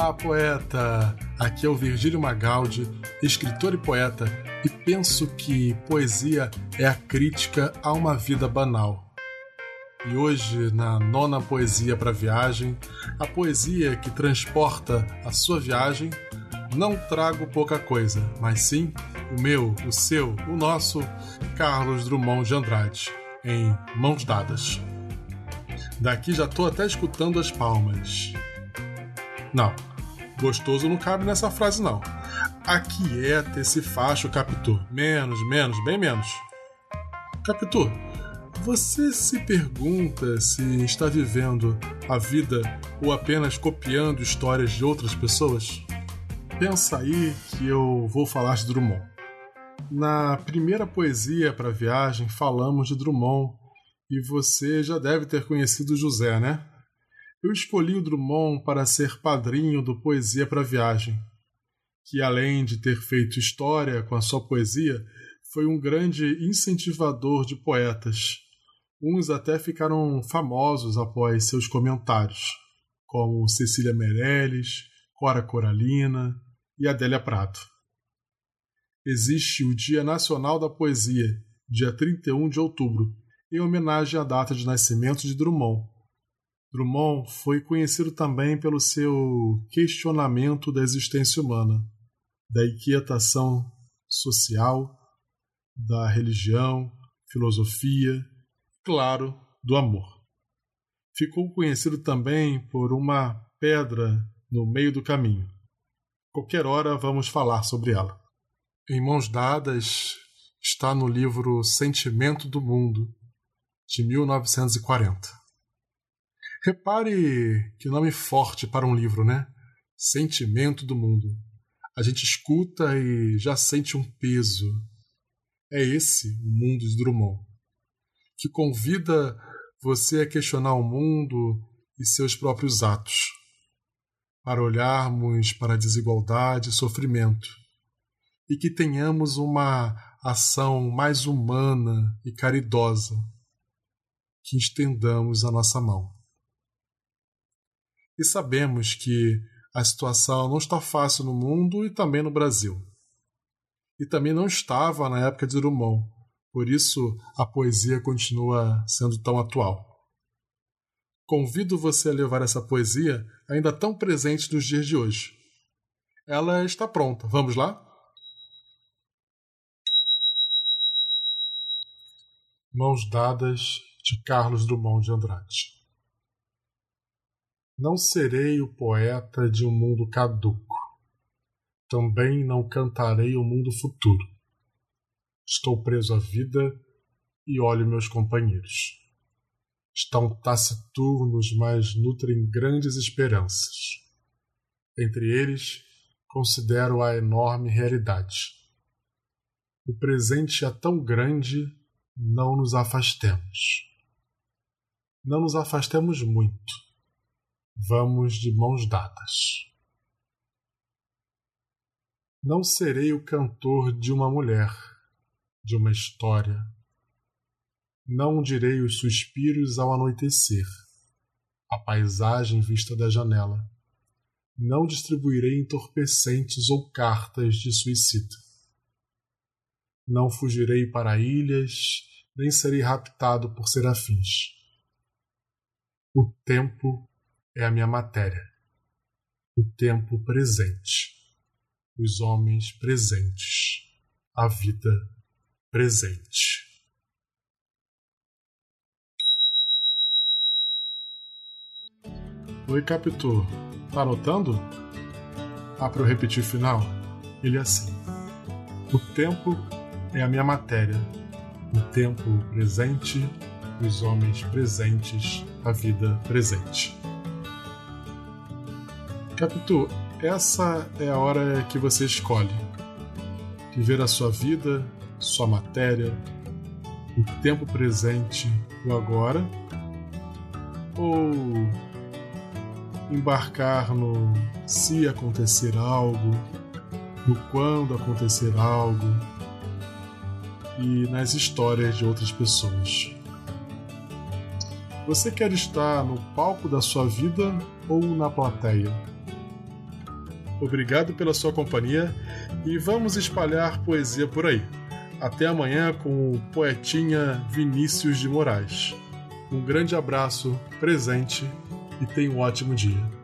Olá, poeta! Aqui é o Virgílio Magaldi, escritor e poeta, e penso que poesia é a crítica a uma vida banal. E hoje, na nona poesia para viagem, a poesia que transporta a sua viagem, não trago pouca coisa, mas sim o meu, o seu, o nosso Carlos Drummond de Andrade, em Mãos Dadas. Daqui já tô até escutando as palmas. Não, gostoso não cabe nessa frase não. Aquieta esse facho, Capitu. Menos, menos, bem menos. Capitu, você se pergunta se está vivendo a vida ou apenas copiando histórias de outras pessoas? Pensa aí que eu vou falar de Drummond. Na primeira poesia para a viagem falamos de Drummond e você já deve ter conhecido José, né? Eu escolhi o Drummond para ser padrinho do Poesia para Viagem, que além de ter feito história com a sua poesia, foi um grande incentivador de poetas. Uns até ficaram famosos após seus comentários, como Cecília Meirelles, Cora Coralina e Adélia Prato. Existe o Dia Nacional da Poesia, dia 31 de outubro, em homenagem à data de nascimento de Drummond. Drummond foi conhecido também pelo seu questionamento da existência humana, da inquietação social, da religião, filosofia, claro, do amor. Ficou conhecido também por uma pedra no meio do caminho. Qualquer hora vamos falar sobre ela. Em mãos dadas está no livro Sentimento do Mundo, de 1940. Repare que nome forte para um livro, né? Sentimento do Mundo. A gente escuta e já sente um peso. É esse o mundo de Drummond, que convida você a questionar o mundo e seus próprios atos, para olharmos para a desigualdade e sofrimento, e que tenhamos uma ação mais humana e caridosa que estendamos a nossa mão. E sabemos que a situação não está fácil no mundo e também no Brasil. E também não estava na época de Drummond, por isso a poesia continua sendo tão atual. Convido você a levar essa poesia ainda tão presente nos dias de hoje. Ela está pronta. Vamos lá? Mãos dadas de Carlos Drummond de Andrade. Não serei o poeta de um mundo caduco. Também não cantarei o mundo futuro. Estou preso à vida e olho meus companheiros. Estão taciturnos, mas nutrem grandes esperanças. Entre eles, considero a enorme realidade. O presente é tão grande, não nos afastemos. Não nos afastemos muito. Vamos de mãos dadas. Não serei o cantor de uma mulher, de uma história. Não direi os suspiros ao anoitecer, a paisagem vista da janela. Não distribuirei entorpecentes ou cartas de suicida. Não fugirei para ilhas, nem serei raptado por serafins o tempo é a minha matéria. O tempo presente. Os homens presentes. A vida presente. Oi, Capitu. Tá anotando? Ah, para eu repetir o final? Ele é assim. O tempo é a minha matéria. O tempo presente os homens presentes, a vida presente. Capitu, essa é a hora que você escolhe. Viver a sua vida, sua matéria, o tempo presente, o agora, ou embarcar no se acontecer algo, no quando acontecer algo e nas histórias de outras pessoas. Você quer estar no palco da sua vida ou na plateia? Obrigado pela sua companhia e vamos espalhar poesia por aí. Até amanhã com o poetinha Vinícius de Moraes. Um grande abraço, presente e tenha um ótimo dia.